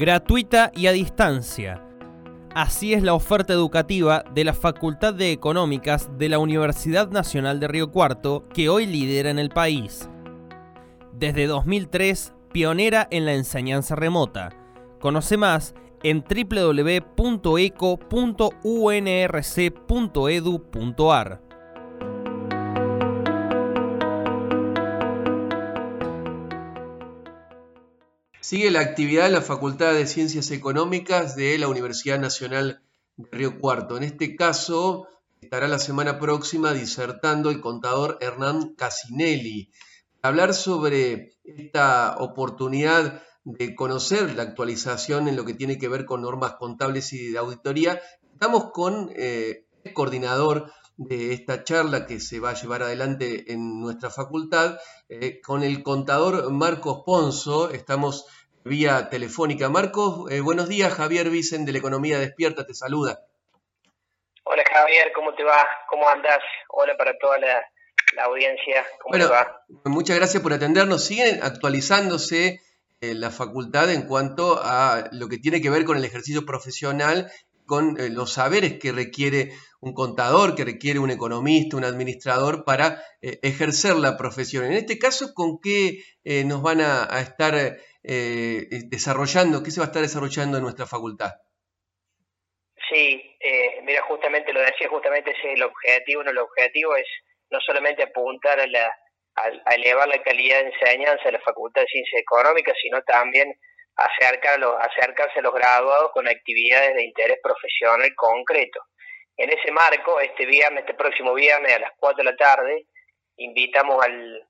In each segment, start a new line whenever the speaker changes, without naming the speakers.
gratuita y a distancia. Así es la oferta educativa de la Facultad de Económicas de la Universidad Nacional de Río Cuarto, que hoy lidera en el país. Desde 2003, pionera en la enseñanza remota. Conoce más en www.eco.unrc.edu.ar.
Sigue la actividad de la Facultad de Ciencias Económicas de la Universidad Nacional de Río Cuarto. En este caso, estará la semana próxima disertando el contador Hernán Casinelli. Hablar sobre esta oportunidad de conocer la actualización en lo que tiene que ver con normas contables y de auditoría, estamos con eh, el coordinador de esta charla que se va a llevar adelante en nuestra facultad, eh, con el contador Marcos Ponzo. Estamos vía telefónica. Marcos, eh, buenos días. Javier Vicen de la Economía Despierta te saluda.
Hola Javier, ¿cómo te va? ¿Cómo andas? Hola para toda la, audiencia. ¿Cómo
te va? Muchas gracias por atendernos. Siguen actualizándose eh, la facultad en cuanto a lo que tiene que ver con el ejercicio profesional con eh, los saberes que requiere un contador, que requiere un economista, un administrador para eh, ejercer la profesión. En este caso, ¿con qué eh, nos van a, estar desarrollando, qué se va a estar desarrollando en nuestra facultad?
Sí, mira, justamente lo decía, justamente ese es el objetivo, no, el objetivo es no solamente apuntar a, la, a elevar la calidad de enseñanza de la Facultad de Ciencias Económicas, sino también acercarse a los graduados con actividades de interés profesional concreto. En ese marco, este viernes, este próximo viernes a las 4 de la tarde, invitamos al,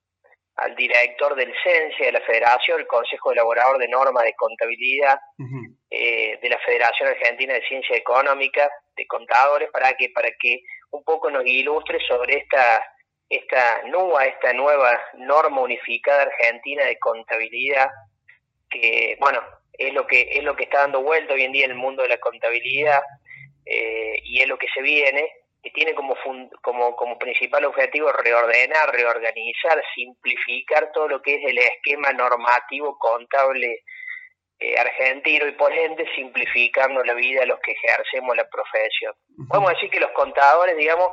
al director del CENSE de la Federación, el Consejo Elaborador de Normas de Contabilidad eh, de la Federación Argentina de Ciencia Económica, de contadores, para que, para que un poco nos ilustre sobre esta, esta nueva, esta nueva norma unificada argentina de contabilidad que bueno es lo que es lo que está dando vuelta hoy en día en el mundo de la contabilidad eh, y es lo que se viene que tiene como como como principal objetivo reordenar reorganizar simplificar todo lo que es el esquema normativo contable eh, argentino y por ende simplificando la vida de los que ejercemos la profesión. Podemos decir que los contadores, digamos,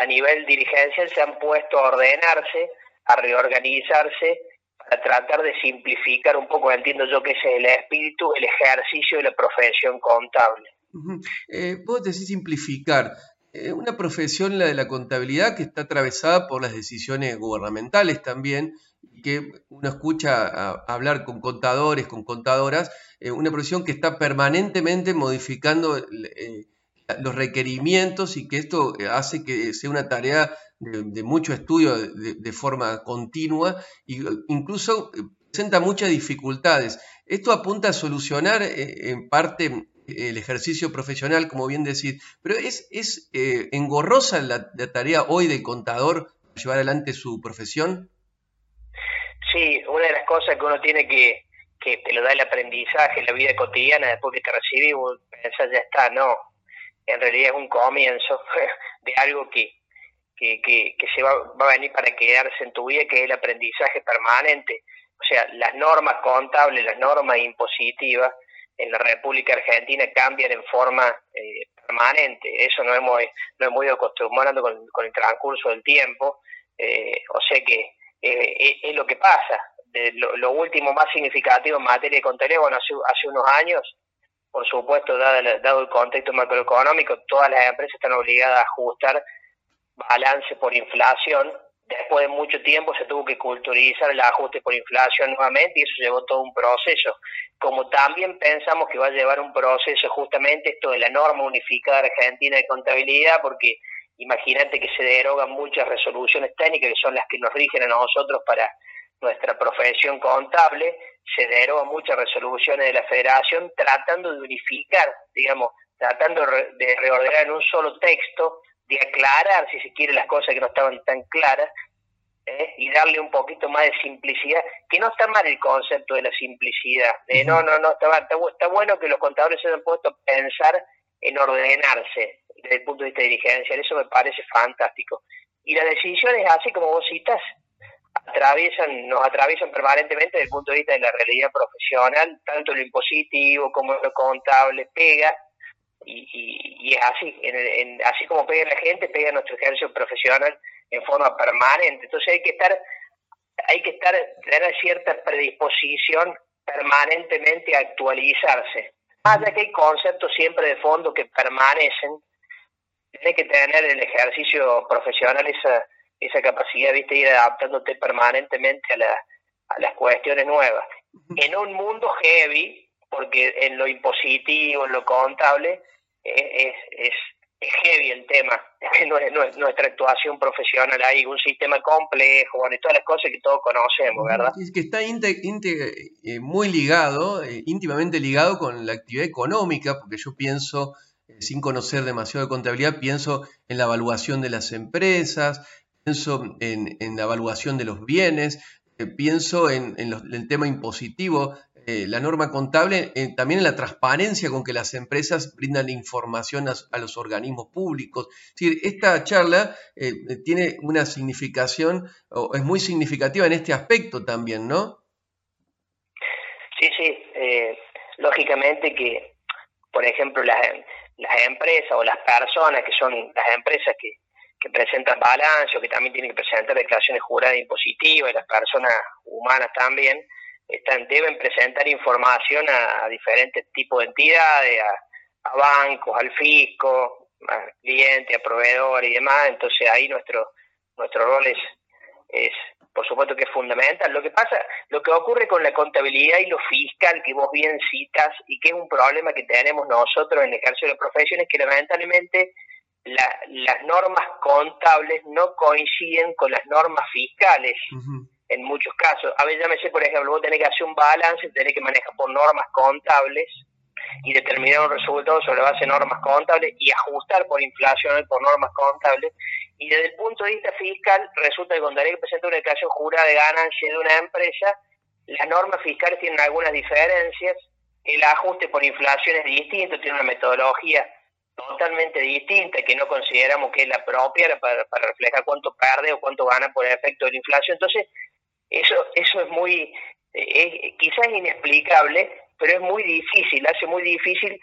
a nivel dirigencial se han puesto a ordenarse, a reorganizarse para tratar de simplificar un poco, entiendo yo que ese es el espíritu, el ejercicio de la profesión contable.
Eh, vos decís simplificar. Eh, una profesión, la de la contabilidad, que está atravesada por las decisiones gubernamentales también, que uno escucha hablar con contadores, con contadoras, eh, una profesión que está permanentemente modificando eh, los requerimientos y que esto hace que sea una tarea de, mucho estudio de, forma continua e incluso presenta muchas dificultades. Esto apunta a solucionar en parte el ejercicio profesional, como bien decís, pero es, es engorrosa la, tarea hoy del contador para llevar adelante su profesión.
Sí, una de las cosas que uno tiene que, que te lo da el aprendizaje, la vida cotidiana, después que te recibís, pensás, ya está, no, en realidad es un comienzo de algo que, que, que, se va, va, a venir para quedarse en tu vida, que es el aprendizaje permanente. O sea, las normas contables, las normas impositivas en la República Argentina cambian en forma eh, permanente. Eso no hemos, no hemos ido acostumbrando con, el transcurso del tiempo. Eh, o sea que eh, es, lo que pasa. De lo, último más significativo en materia de contabilidad, bueno, hace, unos años, por supuesto, dado, dado el contexto macroeconómico, todas las empresas están obligadas a ajustar balance por inflación. Después de mucho tiempo se tuvo que culturizar el ajuste por inflación nuevamente y eso llevó todo un proceso. Como también pensamos que va a llevar un proceso justamente esto de la norma unificada argentina de contabilidad, porque imagínate que se derogan muchas resoluciones técnicas que son las que nos rigen a nosotros para nuestra profesión contable, se derogan muchas resoluciones de la federación tratando de unificar, digamos, tratando de reordenar en un solo texto de aclarar, si se quiere, las cosas que no estaban tan claras ¿eh? y darle un poquito más de simplicidad, que no está mal el concepto de la simplicidad, de no, no, no, está, está, bueno que los contadores se hayan puesto a pensar en ordenarse desde el punto de vista dirigencial, eso me parece fantástico. Y la decisión es así como vos citas, atraviesan, nos atraviesan permanentemente desde el punto de vista de la realidad profesional, tanto lo impositivo como lo contable pega, y, es así, así como pega la gente, pega nuestro ejercicio profesional en forma permanente. Entonces hay que estar, hay que estar, tener cierta predisposición permanentemente a actualizarse. Más allá que hay conceptos siempre de fondo que permanecen, tiene que tener el ejercicio profesional esa, esa capacidad de ir adaptándote permanentemente a, la, a las cuestiones nuevas. En un mundo heavy, porque en lo impositivo, en lo contable, es, es, es heavy el tema, nuestra actuación profesional hay un sistema complejo, bueno, y todas las cosas que todos conocemos, ¿verdad?
Es que está eh, muy ligado, eh, íntimamente ligado con la actividad económica, porque yo pienso, eh, sin conocer demasiado de contabilidad, pienso en la evaluación de las empresas, pienso en, en la evaluación de los bienes, pienso en, en, el tema impositivo, eh, la norma contable, eh, también en la transparencia con que las empresas brindan información a, los organismos públicos. Es esta charla eh, tiene una significación, o es muy significativa en este aspecto también, ¿no?
Sí, sí. lógicamente que, por ejemplo, las, las empresas o las personas que son las empresas que, que presentan balance o que también tienen que presentar declaraciones juradas impositivas y las personas humanas también, están, deben presentar información a, diferentes tipos de entidades, a, bancos, al fisco, a clientes, a proveedores y demás. Entonces ahí nuestro nuestro rol es, es, por supuesto que es fundamental. Lo que pasa, lo que ocurre con la contabilidad y lo fiscal que vos bien citas y que es un problema que tenemos nosotros en el ejercicio de la profesión es que lamentablemente las normas contables no coinciden con las normas fiscales en muchos casos. A veces, llámese, por ejemplo, vos tenés que hacer un balance, tenés que manejar por normas contables y determinar un resultado sobre base de normas contables y ajustar por inflación por normas contables. Y desde el punto de vista fiscal, resulta que cuando hay que presentar una declaración jurada de ganancia de una empresa, las normas fiscales tienen algunas diferencias, el ajuste por inflación es distinto, tiene una metodología totalmente distinta que no consideramos que es la propia para, para reflejar cuánto pierde o cuánto gana por el efecto de la inflación. Entonces, eso, eso es muy, eh, quizás inexplicable, pero es muy difícil, hace muy difícil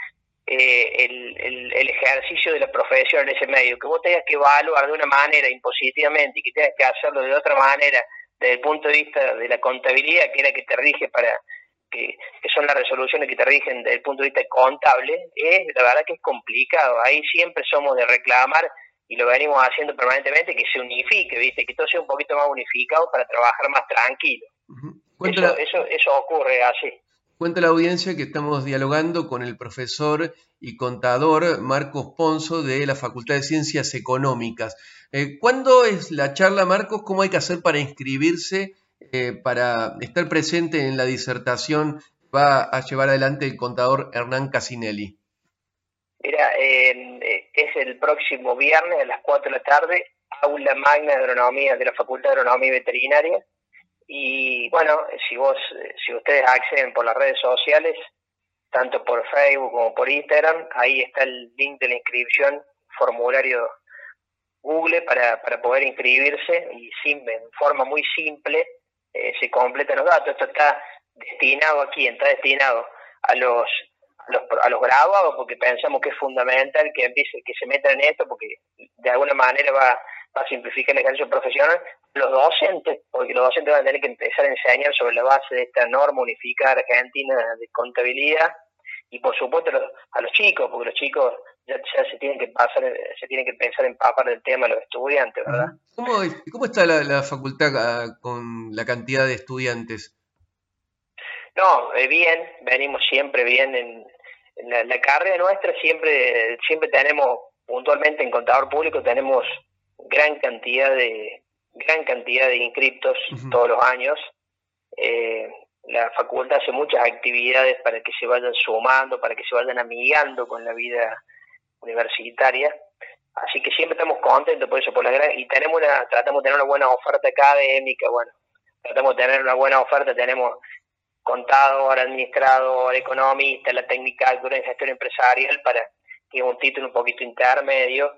eh, el, el, ejercicio de la profesión en ese medio, que vos tengas que evaluar de una manera impositivamente y que tengas que hacerlo de otra manera desde el punto de vista de la contabilidad, que era que te rige para, que, son las resoluciones que te rigen desde el punto de vista contable, es la verdad que es complicado. Ahí siempre somos de reclamar y lo venimos haciendo permanentemente, que se unifique, ¿viste? que todo sea un poquito más unificado para trabajar más tranquilo. eso, eso, ocurre así.
Cuenta la audiencia que estamos dialogando con el profesor y contador Marcos Ponzo de la Facultad de Ciencias Económicas. Eh, ¿Cuándo es la charla, Marcos? ¿Cómo hay que hacer para inscribirse, eh, para estar presente en la disertación que va a llevar adelante el contador Hernán Casinelli?
Mira, eh, es el próximo viernes a las 4 de la tarde, aula magna de agronomía de la Facultad de Agronomía y Veterinaria. Y bueno, si vos, si ustedes acceden por las redes sociales, tanto por Facebook como por Instagram, ahí está el link de la inscripción, formulario Google para, para poder inscribirse y sin, en forma muy simple eh, se completan los datos. Esto está destinado aquí, está destinado a los a los, a los graduados porque pensamos que es fundamental que empiece, que se metan en esto porque de alguna manera va, va a simplificar el ejercicio profesional. Los docentes, porque los docentes van a tener que empezar a enseñar sobre la base de esta norma unificada argentina de contabilidad y por supuesto a los, chicos, porque los chicos ya, se tienen que pasar, se tienen que pensar en papar del tema los estudiantes, ¿verdad?
¿Cómo, cómo está la, la facultad ah, con la cantidad de estudiantes?
No, eh, bien, venimos siempre bien en, la, carrera nuestra, siempre siempre tenemos, puntualmente en contador público, tenemos gran cantidad de gran cantidad de inscriptos todos los años. Eh, la facultad hace muchas actividades para que se vayan sumando, para que se vayan amigando con la vida universitaria. Así que siempre estamos contentos por eso, por la gran, y tenemos una, tratamos de tener una buena oferta académica, bueno, tratamos de tener una buena oferta, tenemos contador, administrador, economista, la técnica de gestión empresarial para que es un título un poquito intermedio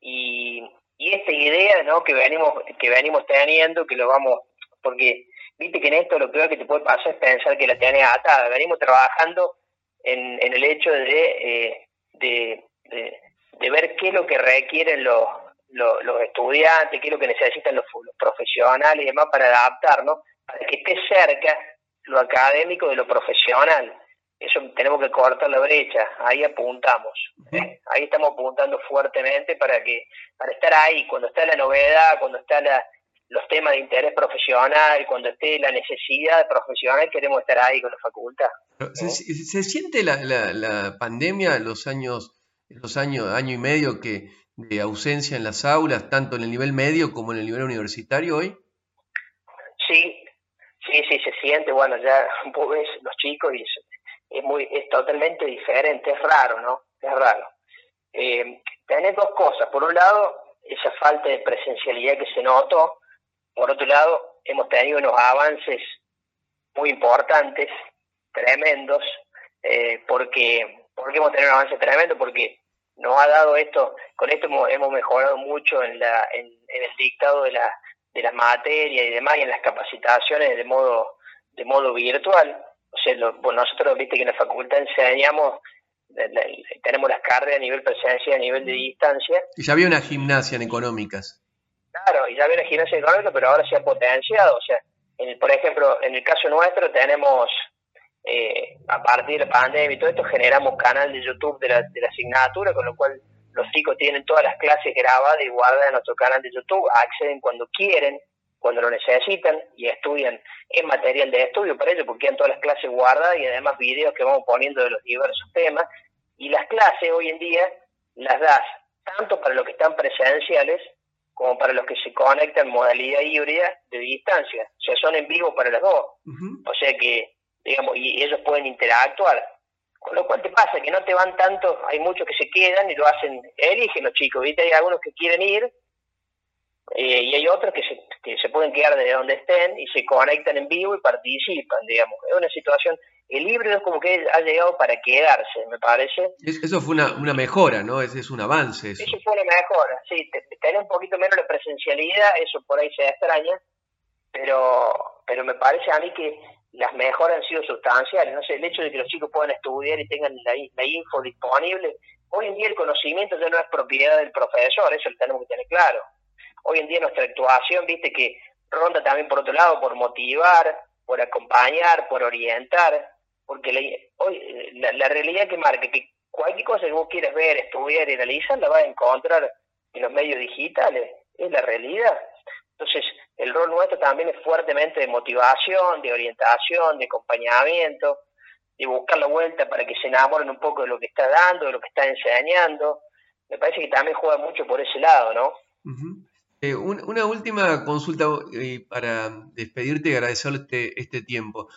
y, y esta idea ¿no? que venimos que venimos teniendo que lo vamos porque viste que en esto lo peor que te puede pasar es pensar que la tenés atada. Venimos trabajando en, en el hecho de, de, de, ver qué es lo que requieren los, los, estudiantes, qué es lo que necesitan los, profesionales y demás para adaptarnos, para que esté cerca lo académico de lo profesional. Eso tenemos que cortar la brecha, ahí apuntamos, ¿eh? ahí estamos apuntando fuertemente para que para estar ahí, cuando está la novedad, cuando está la, los temas de interés profesional, cuando esté la necesidad profesional, queremos estar ahí con la facultad.
¿Se, ¿se, siente la, la, la pandemia, los años, los años, año y medio que de ausencia en las aulas, tanto en el nivel medio como en el nivel universitario hoy?
Sí, sí, sí, se siente, bueno, ya vos ves los chicos y es, muy, es totalmente diferente, es raro, ¿no? Es raro. Eh, tenés dos cosas, por un lado, esa falta de presencialidad que se notó, por otro lado, hemos tenido unos avances muy importantes, tremendos, eh, porque, ¿por qué hemos tenido un avance tremendo? Porque nos ha dado esto, con esto hemos, mejorado mucho en, la, en, el dictado de, la, de las materias y demás, y en las capacitaciones de modo, de modo virtual. O sea, nosotros, viste que en la facultad enseñamos, tenemos las cargas a nivel presencia, a nivel de distancia.
Y ya había una gimnasia en económicas.
Claro, y ya había una gimnasia económica, pero ahora se ha potenciado. O sea, en, por ejemplo, en el caso nuestro tenemos eh, a partir de la pandemia y todo esto, generamos canal de YouTube de la, de la asignatura, con lo cual los chicos tienen todas las clases grabadas y guardadas en nuestro canal de YouTube, acceden cuando quieren, cuando lo necesitan y estudian en material de estudio para ellos, porque tienen todas las clases guardadas y además videos que vamos poniendo de los diversos temas. Y las clases hoy en día las das tanto para los que están presenciales como para los que se conectan en modalidad híbrida de distancia. O sea, son en vivo para las dos. O sea que digamos, y ellos pueden interactuar. Con lo cual te pasa que no te van tanto, hay muchos que se quedan y lo hacen, eligen los chicos, ¿viste? Hay algunos que quieren ir eh, y hay otros que se, que se pueden quedar desde donde estén y se conectan en vivo y participan, digamos. Es una situación, el híbrido es como que ha llegado para quedarse, me parece.
eso fue una, una mejora, ¿no? Ese es un avance.
Eso, fue una mejora, sí. Tener un poquito menos la presencialidad, eso por ahí se extraña, pero, pero me parece a mí que las mejoras han sido sustanciales. No sé, el hecho de que los chicos puedan estudiar y tengan la, la, info disponible. Hoy en día el conocimiento ya no es propiedad del profesor, eso lo tenemos que tener claro. Hoy en día nuestra actuación, viste que ronda también por otro lado por motivar, por acompañar, por orientar, porque la, hoy la, realidad que marca que cualquier cosa que vos quieras ver, estudiar y analizar la vas a encontrar en los medios digitales, es la realidad. Entonces, el rol nuestro también es fuertemente de motivación, de orientación, de acompañamiento, de buscar la vuelta para que se enamoren un poco de lo que está dando, de lo que está enseñando. Me parece que también juega mucho por ese lado, ¿no?
Eh, una última consulta eh, para despedirte y agradecerte este tiempo.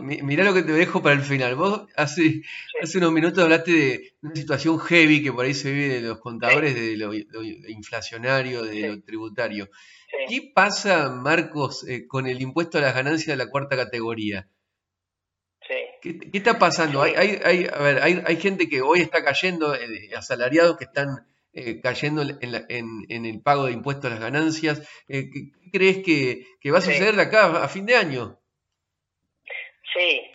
mirá lo que te dejo para el final. Vos hace, hace unos minutos hablaste de una situación heavy que por ahí se vive de los contadores, de lo, inflacionario, de lo tributario. ¿Qué pasa, Marcos, eh, con el impuesto a las ganancias de la cuarta categoría? ¿Qué, está pasando? Hay, hay, a ver, hay, hay, gente que hoy está cayendo, eh, asalariados que están eh, cayendo en, en, el pago de impuestos a las ganancias. ¿qué, crees que, va a suceder de acá a fin de año?
Sí,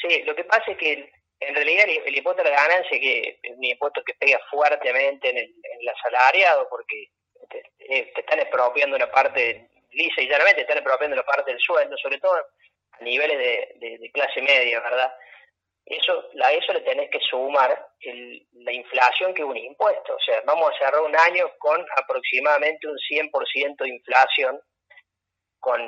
sí, lo que pasa es que en realidad el, impuesto a la ganancia que es un impuesto que pega fuertemente en el, en el asalariado porque te, eh, te, están expropiando una parte, lisa y llanamente, te están expropiando una parte del sueldo, sobre todo a niveles de, clase media, ¿verdad? Eso, a eso le tenés que sumar la inflación que es un impuesto. O sea, vamos a cerrar un año con aproximadamente un 100% de inflación, con,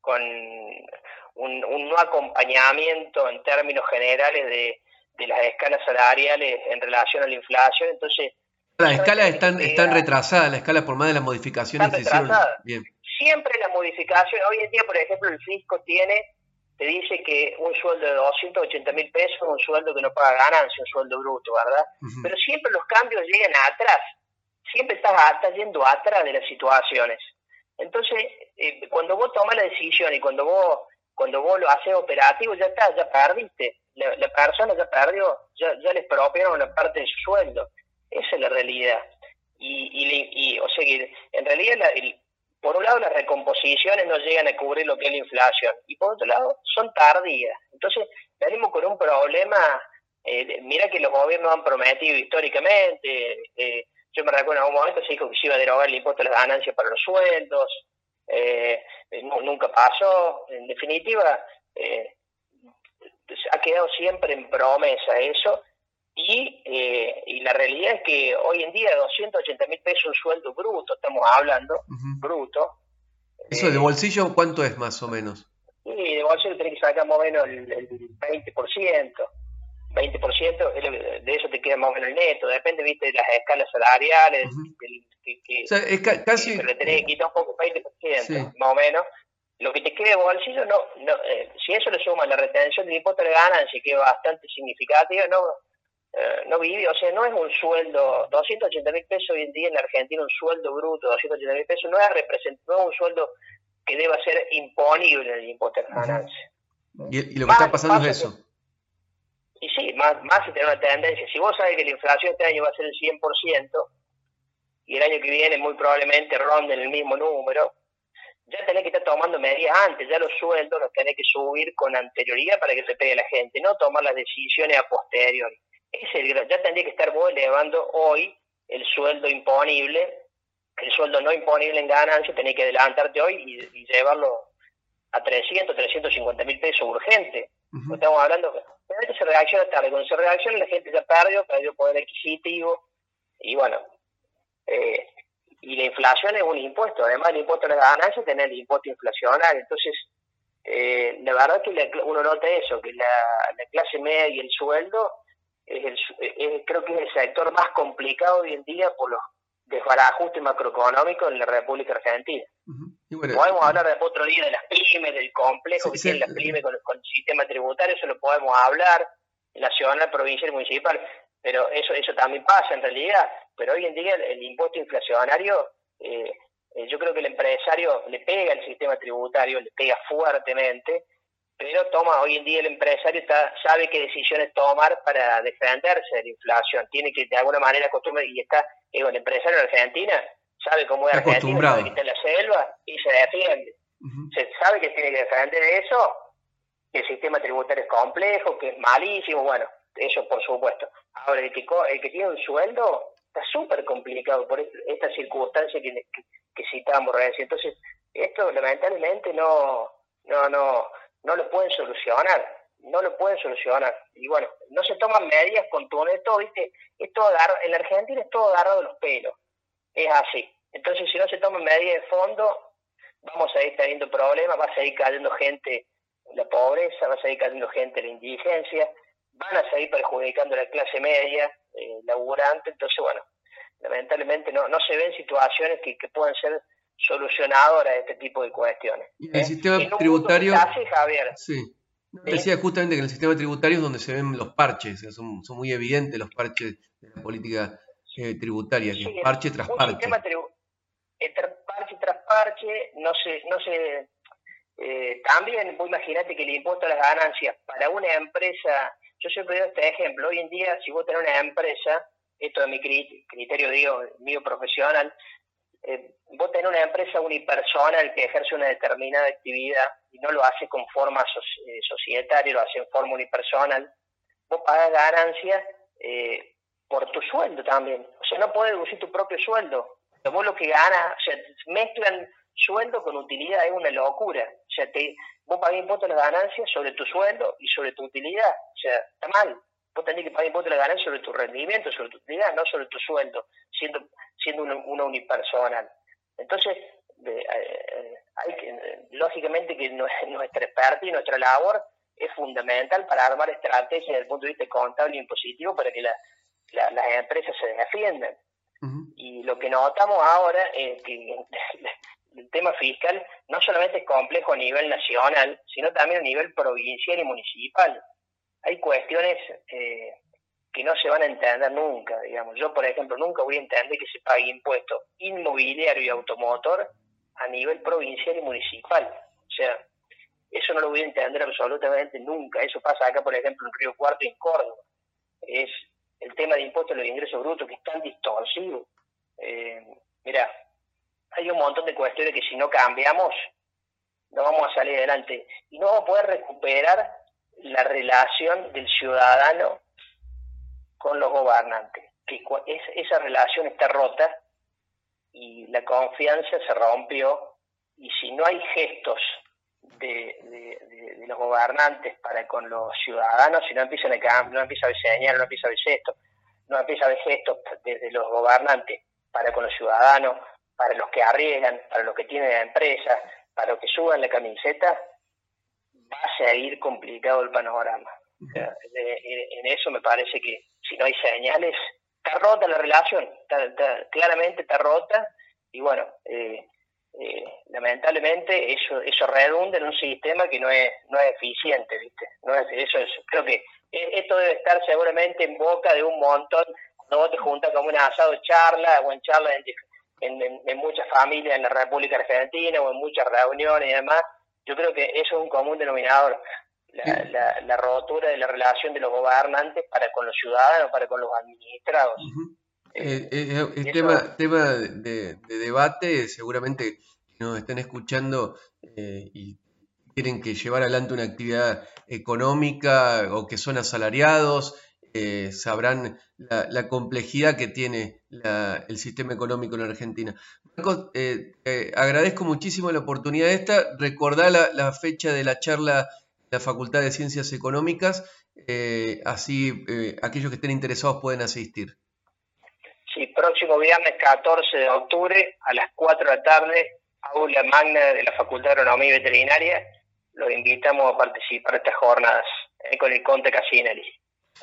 con un, un no acompañamiento en términos generales de, de las escalas salariales en relación a la inflación. Entonces,
las escalas están, están retrasadas, la escala por más de las modificaciones
que hicieron. Bien. Siempre la modificación, hoy en día, por ejemplo, el fisco tiene, te dice que un sueldo de 280 mil pesos es un sueldo que no paga ganancia, un sueldo bruto, ¿verdad? Pero siempre los cambios llegan atrás, siempre estás, estás yendo atrás de las situaciones. Entonces, eh, cuando vos tomas la decisión y cuando vos cuando vos lo haces operativo, ya está, ya perdiste. La, la persona ya perdió, ya, ya le expropiaron una parte de su sueldo. Esa es la realidad. Y, y, o sea que en realidad por un lado las recomposiciones no llegan a cubrir lo que es la inflación y por otro lado son tardías. Entonces venimos con un problema, eh, mira que los gobiernos han prometido históricamente, eh, yo me recuerdo en algún momento se dijo que se iba a derogar el impuesto a las ganancias para los sueldos, eh, nunca pasó, en definitiva ha quedado siempre en promesa eso y, eh, y la realidad es que hoy en día 280 mil pesos un sueldo bruto, estamos hablando, bruto.
¿Eso de eh, bolsillo cuánto es más o menos?
Sí, de bolsillo tenés que sacar más o menos el, el 20%. 20% de eso te queda más o menos el neto, depende, viste, de las escalas salariales,
que, o sea, es casi...
Pero le tenés que quitar un poco, 20%, más o menos. Lo que te quede de bolsillo, no, no eh, si eso le suma la retención del impuesto de ganancia, que es bastante significativa, no, eh, no vive, o sea, no es un sueldo, 280 mil pesos hoy en día en la Argentina, un sueldo bruto, 280 mil pesos, no es, no es un sueldo que deba ser imponible el impuesto de ganancia.
¿Y, lo que está pasando es eso.
y sí, más, más si tiene una tendencia. Si vos sabés que la inflación este año va a ser el 100% y el año que viene muy probablemente ronden el mismo número, ya tenés que estar tomando medidas antes, ya los sueldos los tenés que subir con anterioridad para que se pegue la gente, no tomar las decisiones a posteriori ya tendría que estar vos elevando hoy el sueldo imponible, el sueldo no imponible en ganancia, tenés que adelantarte hoy y, llevarlo a 300, 350 mil pesos urgente. Estamos hablando, que se reacciona tarde, cuando se reacciona la gente ya perdió, perdió poder adquisitivo, y bueno, eh, y la inflación es un impuesto, además el impuesto a la ganancia tiene el impuesto inflacionario, entonces eh, la verdad que uno nota eso, que la, la clase media y el sueldo es creo que es el sector más complicado hoy en día por los desbarajustes macroeconómicos en la República Argentina. podemos hablar de otro día de las pymes, del complejo que tienen las pymes con, el sistema tributario, eso lo podemos hablar, nacional, provincial y municipal, pero eso eso también pasa en realidad, pero hoy en día el, impuesto inflacionario, eh, eh, yo creo que el empresario le pega al sistema tributario, le pega fuertemente, pero toma, hoy en día el empresario está, sabe qué decisiones tomar para defenderse de la inflación, tiene que de alguna manera acostumbrar, y está, digo, el empresario en Argentina sabe cómo es Argentina, sabe que está en la selva y se defiende. Se sabe que tiene que defender eso, que el sistema tributario es complejo, que es malísimo, bueno, eso por supuesto. Ahora, el que, el que tiene un sueldo está súper complicado por esta circunstancia que, que, que citamos recién. Entonces, esto lamentablemente no, no, no, no lo pueden solucionar, no lo pueden solucionar. Y bueno, no se toman medidas con todo ¿viste? Es todo en la Argentina es todo agarrado de los pelos, es así. Entonces, si no se toman medidas de fondo, vamos a ir teniendo problemas, va a seguir cayendo gente en la pobreza, va a seguir cayendo gente en la indigencia, van a seguir perjudicando a la clase media, eh, laburante, entonces bueno, lamentablemente no, no se ven situaciones que, que puedan ser solucionadora de este tipo de cuestiones.
Y en el ¿Eh? sistema tributario... Javier, sí. Decía justamente que en el sistema tributario es donde se ven los parches, son, son muy evidentes los parches de la política eh, tributaria, que parche tras parche.
Entre parche tras parche, no se, no se, eh, también vos imaginate que el impuesto a las ganancias para una empresa, yo siempre doy este ejemplo, hoy en día si vos tenés una empresa, esto de mi criterio digo, mío profesional, eh, tenés una empresa unipersonal que ejerce una determinada actividad y no lo hace con forma eh, societaria, lo hace en forma unipersonal, vos pagas ganancias eh, por tu sueldo también. O sea, no puedes deducir tu propio sueldo. Vos lo que ganas, o sea, mezclan sueldo con utilidad, es una locura. O sea, te, vos pagas impuestos de las ganancias sobre tu sueldo y sobre tu utilidad. O sea, está mal vos tenés que pagar impuestos de la ganancia sobre tu rendimiento, sobre tu utilidad, no sobre tu sueldo, siendo, siendo una, unipersonal. Entonces, eh, hay que, lógicamente que nuestra experta y nuestra labor es fundamental para armar estrategias desde el punto de vista contable y impositivo para que las empresas se defiendan. Y lo que notamos ahora es que el tema fiscal no solamente es complejo a nivel nacional, sino también a nivel provincial y municipal hay cuestiones eh, que no se van a entender nunca, digamos. Yo, por ejemplo, nunca voy a entender que se pague impuesto inmobiliario y automotor a nivel provincial y municipal. O sea, eso no lo voy a entender absolutamente nunca. Eso pasa acá, por ejemplo, en Río Cuarto y en Córdoba. Es el tema de impuestos a los ingresos brutos que es tan distorsivo. Eh, mira, hay un montón de cuestiones que si no cambiamos, no vamos a salir adelante. Y no vamos a poder recuperar la relación del ciudadano con los gobernantes. Que esa relación está rota y la confianza se rompió. Y si no hay gestos de, los gobernantes para con los ciudadanos, si no empiezan a cambiar, no empieza a señal, no empieza a haber gestos, no empieza a haber gestos desde los gobernantes para con los ciudadanos, para los que arriesgan, para los que tienen la empresa, para los que suban la camiseta, va a seguir complicado el panorama. en eso me parece que si no hay señales, está rota la relación, claramente está rota y bueno, eh, eh, lamentablemente eso eso redunda en un sistema que no es no es eficiente, ¿viste? No es, eso es, creo que e, esto debe estar seguramente en boca de un montón cuando vos te juntas como un asado charla o en charla en, muchas familias en la República Argentina o en muchas reuniones y demás, yo creo que eso es un común denominador. La, la, rotura de la relación de los gobernantes para con los ciudadanos, para con los administrados.
Eh, eh, el tema, tema de, debate, seguramente nos están escuchando eh, y tienen que llevar adelante una actividad económica o que son asalariados, sabrán la, complejidad que tiene el sistema económico en Argentina. Marcos, agradezco muchísimo la oportunidad esta. Recordá la, fecha de la charla la Facultad de Ciencias Económicas, así aquellos que estén interesados pueden asistir.
Sí, próximo viernes 14 de octubre a las 4 de la tarde, aula magna de la Facultad de Agronomía y Veterinaria. Los invitamos a participar de estas jornadas eh, con el Conte Casinelli.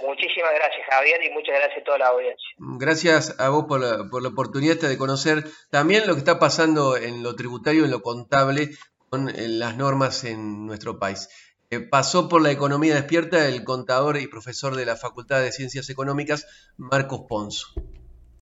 Muchísimas gracias, Javier, y muchas gracias a toda la audiencia.
Gracias a vos por la, por la oportunidad de conocer también lo que está pasando en lo tributario, en lo contable, con eh, las normas en nuestro país. Eh, pasó por la economía despierta el contador y profesor de la Facultad de Ciencias Económicas, Marcos Ponzo.